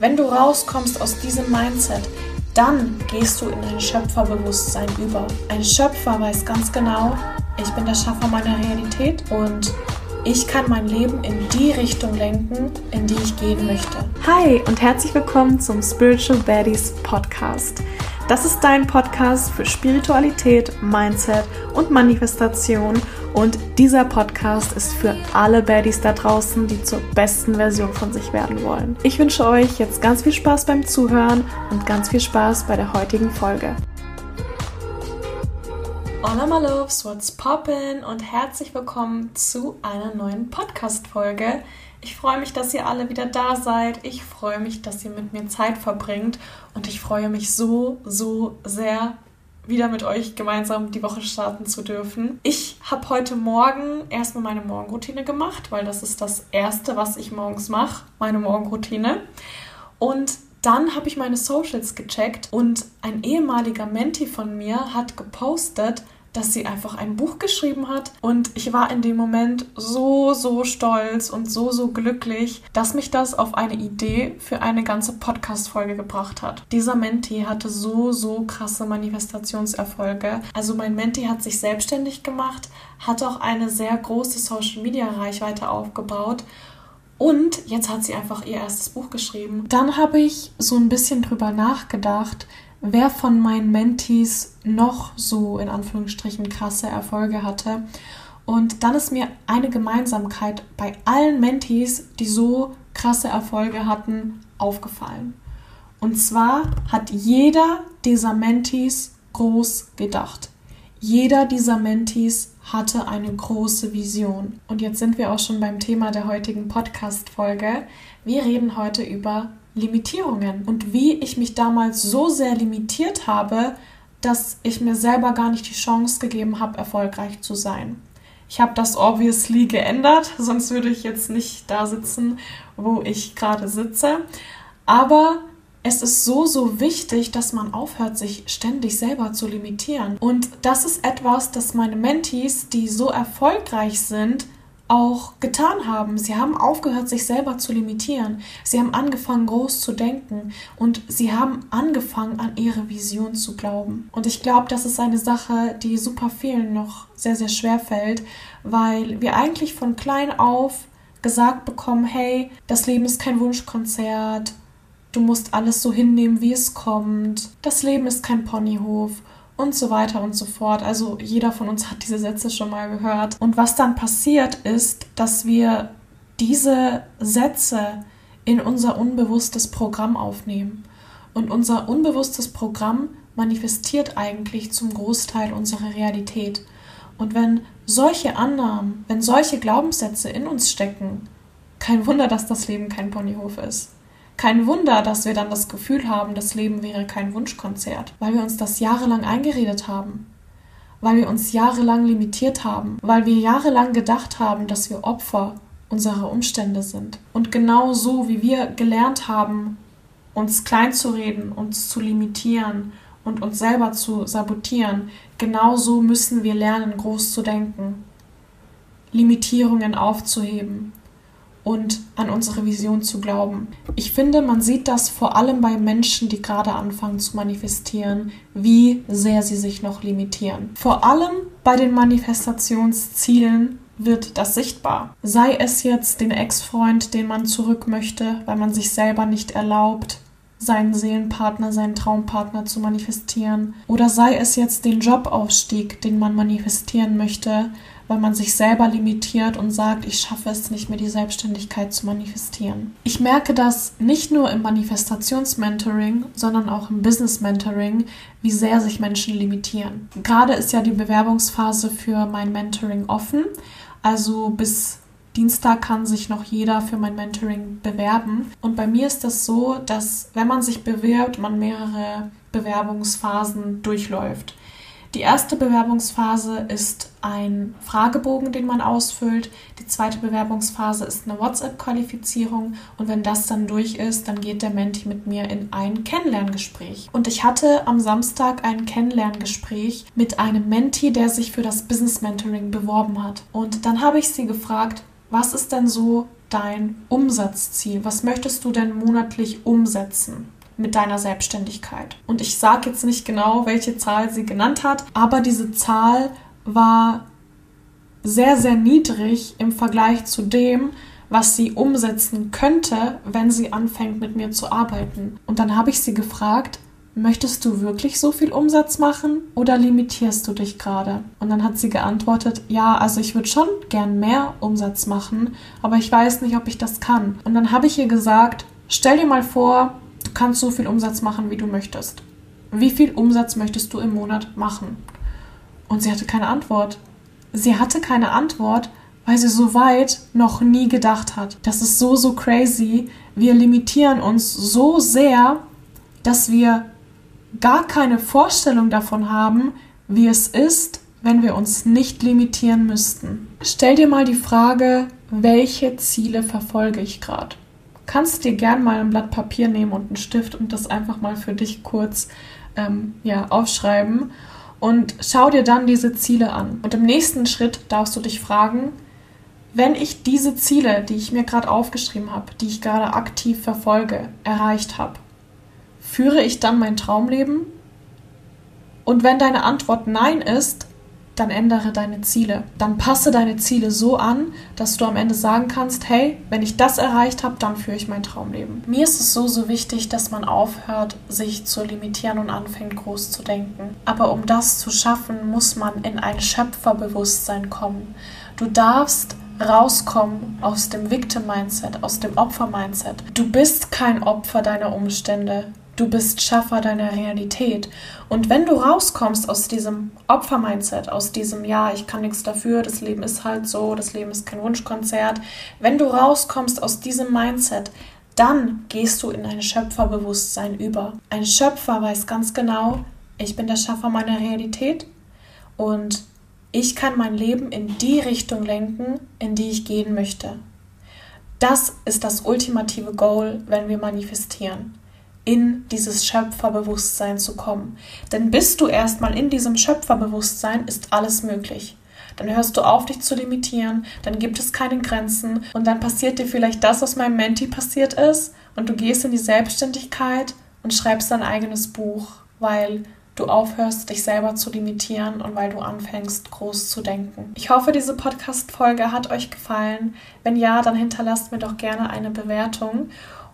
Wenn du rauskommst aus diesem Mindset, dann gehst du in ein Schöpferbewusstsein über. Ein Schöpfer weiß ganz genau, ich bin der Schaffer meiner Realität und ich kann mein Leben in die Richtung lenken, in die ich gehen möchte. Hi und herzlich willkommen zum Spiritual Baddies Podcast. Das ist dein Podcast für Spiritualität, Mindset und Manifestation. Und dieser Podcast ist für alle Baddies da draußen, die zur besten Version von sich werden wollen. Ich wünsche euch jetzt ganz viel Spaß beim Zuhören und ganz viel Spaß bei der heutigen Folge. Hola my loves, what's poppin' und herzlich willkommen zu einer neuen Podcast-Folge. Ich freue mich, dass ihr alle wieder da seid. Ich freue mich, dass ihr mit mir Zeit verbringt. Und ich freue mich so, so sehr, wieder mit euch gemeinsam die Woche starten zu dürfen. Ich habe heute Morgen erstmal meine Morgenroutine gemacht, weil das ist das Erste, was ich morgens mache, meine Morgenroutine. Und dann habe ich meine Socials gecheckt und ein ehemaliger Menti von mir hat gepostet, dass sie einfach ein Buch geschrieben hat. Und ich war in dem Moment so, so stolz und so, so glücklich, dass mich das auf eine Idee für eine ganze Podcast-Folge gebracht hat. Dieser Menti hatte so, so krasse Manifestationserfolge. Also mein Menti hat sich selbstständig gemacht, hat auch eine sehr große Social-Media-Reichweite aufgebaut und jetzt hat sie einfach ihr erstes Buch geschrieben. Dann habe ich so ein bisschen drüber nachgedacht, wer von meinen Mentees noch so in Anführungsstrichen krasse Erfolge hatte. Und dann ist mir eine Gemeinsamkeit bei allen Mentees, die so krasse Erfolge hatten, aufgefallen. Und zwar hat jeder dieser Mentees groß gedacht. Jeder dieser Mentees hatte eine große Vision. Und jetzt sind wir auch schon beim Thema der heutigen Podcast-Folge. Wir reden heute über Limitierungen und wie ich mich damals so sehr limitiert habe, dass ich mir selber gar nicht die Chance gegeben habe, erfolgreich zu sein. Ich habe das obviously geändert, sonst würde ich jetzt nicht da sitzen, wo ich gerade sitze. Aber es ist so, so wichtig, dass man aufhört, sich ständig selber zu limitieren. Und das ist etwas, das meine Mentees, die so erfolgreich sind, auch getan haben. Sie haben aufgehört, sich selber zu limitieren. Sie haben angefangen, groß zu denken und sie haben angefangen, an ihre Vision zu glauben. Und ich glaube, das ist eine Sache, die super vielen noch sehr, sehr schwer fällt, weil wir eigentlich von klein auf gesagt bekommen, hey, das Leben ist kein Wunschkonzert, du musst alles so hinnehmen, wie es kommt, das Leben ist kein Ponyhof und so weiter und so fort. Also jeder von uns hat diese Sätze schon mal gehört. Und was dann passiert ist, dass wir diese Sätze in unser unbewusstes Programm aufnehmen. Und unser unbewusstes Programm manifestiert eigentlich zum Großteil unsere Realität. Und wenn solche Annahmen, wenn solche Glaubenssätze in uns stecken, kein Wunder, dass das Leben kein Ponyhof ist. Kein Wunder, dass wir dann das Gefühl haben, das Leben wäre kein Wunschkonzert, weil wir uns das jahrelang eingeredet haben, weil wir uns jahrelang limitiert haben, weil wir jahrelang gedacht haben, dass wir Opfer unserer Umstände sind. Und genau so, wie wir gelernt haben, uns klein zu reden, uns zu limitieren und uns selber zu sabotieren, genau so müssen wir lernen, groß zu denken, Limitierungen aufzuheben, und an unsere Vision zu glauben. Ich finde, man sieht das vor allem bei Menschen, die gerade anfangen zu manifestieren, wie sehr sie sich noch limitieren. Vor allem bei den Manifestationszielen wird das sichtbar. Sei es jetzt den Ex-Freund, den man zurück möchte, weil man sich selber nicht erlaubt, seinen Seelenpartner, seinen Traumpartner zu manifestieren. Oder sei es jetzt den Jobaufstieg, den man manifestieren möchte, weil man sich selber limitiert und sagt, ich schaffe es nicht mehr, die Selbstständigkeit zu manifestieren. Ich merke das nicht nur im Manifestationsmentoring, sondern auch im Business-Mentoring, wie sehr sich Menschen limitieren. Gerade ist ja die Bewerbungsphase für mein Mentoring offen. Also bis Dienstag kann sich noch jeder für mein Mentoring bewerben. Und bei mir ist das so, dass wenn man sich bewirbt, man mehrere Bewerbungsphasen durchläuft. Die erste Bewerbungsphase ist ein Fragebogen, den man ausfüllt. Die zweite Bewerbungsphase ist eine WhatsApp-Qualifizierung. Und wenn das dann durch ist, dann geht der Menti mit mir in ein Kennenlerngespräch. Und ich hatte am Samstag ein Kennenlerngespräch mit einem Menti, der sich für das Business Mentoring beworben hat. Und dann habe ich sie gefragt, was ist denn so dein Umsatzziel? Was möchtest du denn monatlich umsetzen? mit deiner Selbstständigkeit. Und ich sage jetzt nicht genau, welche Zahl sie genannt hat, aber diese Zahl war sehr, sehr niedrig im Vergleich zu dem, was sie umsetzen könnte, wenn sie anfängt mit mir zu arbeiten. Und dann habe ich sie gefragt, möchtest du wirklich so viel Umsatz machen oder limitierst du dich gerade? Und dann hat sie geantwortet, ja, also ich würde schon gern mehr Umsatz machen, aber ich weiß nicht, ob ich das kann. Und dann habe ich ihr gesagt, stell dir mal vor, du kannst so viel Umsatz machen, wie du möchtest. Wie viel Umsatz möchtest du im Monat machen? Und sie hatte keine Antwort. Sie hatte keine Antwort, weil sie so weit noch nie gedacht hat. Das ist so, so crazy. Wir limitieren uns so sehr, dass wir gar keine Vorstellung davon haben, wie es ist, wenn wir uns nicht limitieren müssten. Stell dir mal die Frage, welche Ziele verfolge ich gerade? Kannst dir gern mal ein Blatt Papier nehmen und einen Stift und das einfach mal für dich kurz ähm, ja, aufschreiben und schau dir dann diese Ziele an. Und im nächsten Schritt darfst du dich fragen, wenn ich diese Ziele, die ich mir gerade aufgeschrieben habe, die ich gerade aktiv verfolge, erreicht habe, führe ich dann mein Traumleben? Und wenn deine Antwort Nein ist, dann ändere deine Ziele. Dann passe deine Ziele so an, dass du am Ende sagen kannst, hey, wenn ich das erreicht habe, dann führe ich mein Traumleben. Mir ist es so, so wichtig, dass man aufhört, sich zu limitieren und anfängt, groß zu denken. Aber um das zu schaffen, muss man in ein Schöpferbewusstsein kommen. Du darfst rauskommen aus dem Victim-Mindset, aus dem Opfer-Mindset. Du bist kein Opfer deiner Umstände. Du bist Schaffer deiner Realität. Und wenn du rauskommst aus diesem Opfer-Mindset, aus diesem, ja, ich kann nichts dafür, das Leben ist halt so, das Leben ist kein Wunschkonzert, wenn du rauskommst aus diesem Mindset, dann gehst du in ein Schöpferbewusstsein über. Ein Schöpfer weiß ganz genau, ich bin der Schaffer meiner Realität und ich kann mein Leben in die Richtung lenken, in die ich gehen möchte. Das ist das ultimative Goal, wenn wir manifestieren in dieses Schöpferbewusstsein zu kommen. Denn bist du erstmal in diesem Schöpferbewusstsein, ist alles möglich. Dann hörst du auf, dich zu limitieren, dann gibt es keine Grenzen und dann passiert dir vielleicht das, was meinem Menti passiert ist und du gehst in die Selbstständigkeit und schreibst dein eigenes Buch, weil du aufhörst, dich selber zu limitieren und weil du anfängst, groß zu denken. Ich hoffe, diese Podcast-Folge hat euch gefallen. Wenn ja, dann hinterlasst mir doch gerne eine Bewertung.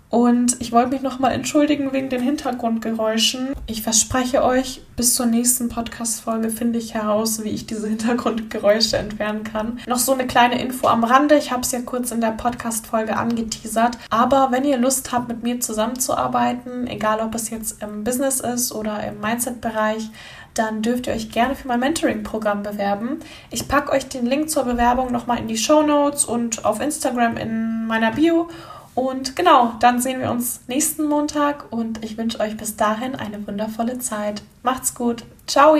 Und ich wollte mich nochmal entschuldigen wegen den Hintergrundgeräuschen. Ich verspreche euch, bis zur nächsten Podcast-Folge finde ich heraus, wie ich diese Hintergrundgeräusche entfernen kann. Noch so eine kleine Info am Rande. Ich habe es ja kurz in der Podcast-Folge angeteasert. Aber wenn ihr Lust habt, mit mir zusammenzuarbeiten, egal ob es jetzt im Business ist oder im Mindset-Bereich, dann dürft ihr euch gerne für mein Mentoring-Programm bewerben. Ich packe euch den Link zur Bewerbung nochmal in die Show Notes und auf Instagram in meiner Bio. Und genau, dann sehen wir uns nächsten Montag und ich wünsche euch bis dahin eine wundervolle Zeit. Macht's gut. Ciao!